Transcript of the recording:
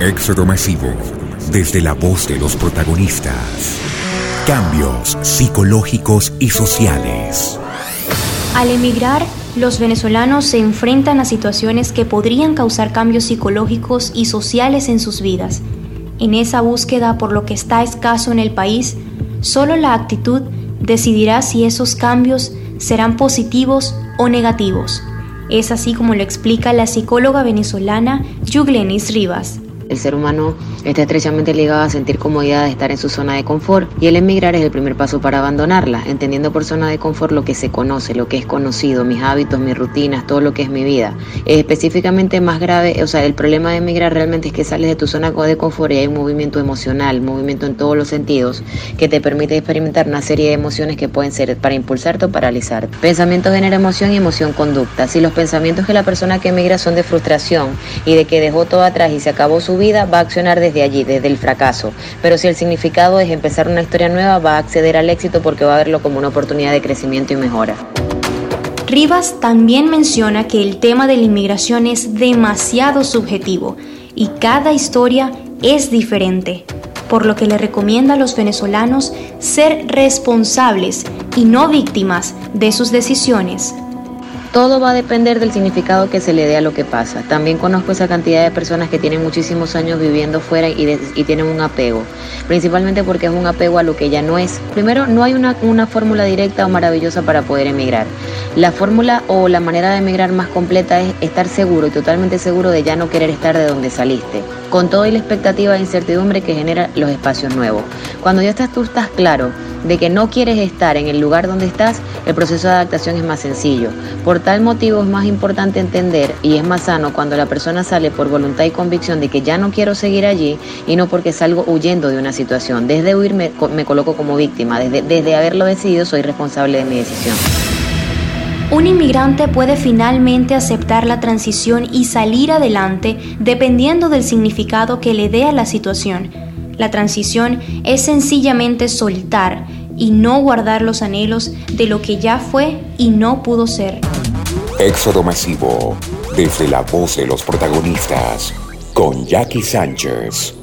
Éxodo masivo desde la voz de los protagonistas. Cambios psicológicos y sociales. Al emigrar, los venezolanos se enfrentan a situaciones que podrían causar cambios psicológicos y sociales en sus vidas. En esa búsqueda por lo que está escaso en el país, solo la actitud decidirá si esos cambios serán positivos o negativos. Es así como lo explica la psicóloga venezolana Yuglenis Rivas. El ser humano está estrechamente ligado a sentir comodidad de estar en su zona de confort y el emigrar es el primer paso para abandonarla, entendiendo por zona de confort lo que se conoce, lo que es conocido, mis hábitos, mis rutinas, todo lo que es mi vida. específicamente más grave, o sea, el problema de emigrar realmente es que sales de tu zona de confort y hay un movimiento emocional, movimiento en todos los sentidos que te permite experimentar una serie de emociones que pueden ser para impulsarte o paralizarte. Pensamiento genera emoción y emoción conducta. Si los pensamientos que la persona que emigra son de frustración y de que dejó todo atrás y se acabó su vida va a accionar desde allí, desde el fracaso. Pero si el significado es empezar una historia nueva, va a acceder al éxito porque va a verlo como una oportunidad de crecimiento y mejora. Rivas también menciona que el tema de la inmigración es demasiado subjetivo y cada historia es diferente, por lo que le recomienda a los venezolanos ser responsables y no víctimas de sus decisiones. Todo va a depender del significado que se le dé a lo que pasa. También conozco esa cantidad de personas que tienen muchísimos años viviendo fuera y, tienen un apego, principalmente porque es un apego a lo que ya no es. Primero, no hay una, una fórmula directa o maravillosa para poder emigrar. La fórmula o la manera de emigrar más completa es estar seguro y totalmente seguro de ya no querer estar de donde saliste, con toda la expectativa e incertidumbre que genera los espacios nuevos. Cuando ya estás tú estás claro de que no quieres estar en el lugar donde estás, el proceso de adaptación es más sencillo. Por tal motivo es más importante entender y es más sano cuando la persona sale por voluntad y convicción de que ya no quiero seguir allí y no porque salgo huyendo de una situación. Desde huir me, coloco como víctima, desde, desde haberlo decidido soy responsable de mi decisión. Un inmigrante puede finalmente aceptar la transición y salir adelante dependiendo del significado que le dé a la situación. La transición es sencillamente soltar y no guardar los anhelos de lo que ya fue y no pudo ser. Éxodo masivo, desde la voz de los protagonistas, con Jackie Sánchez.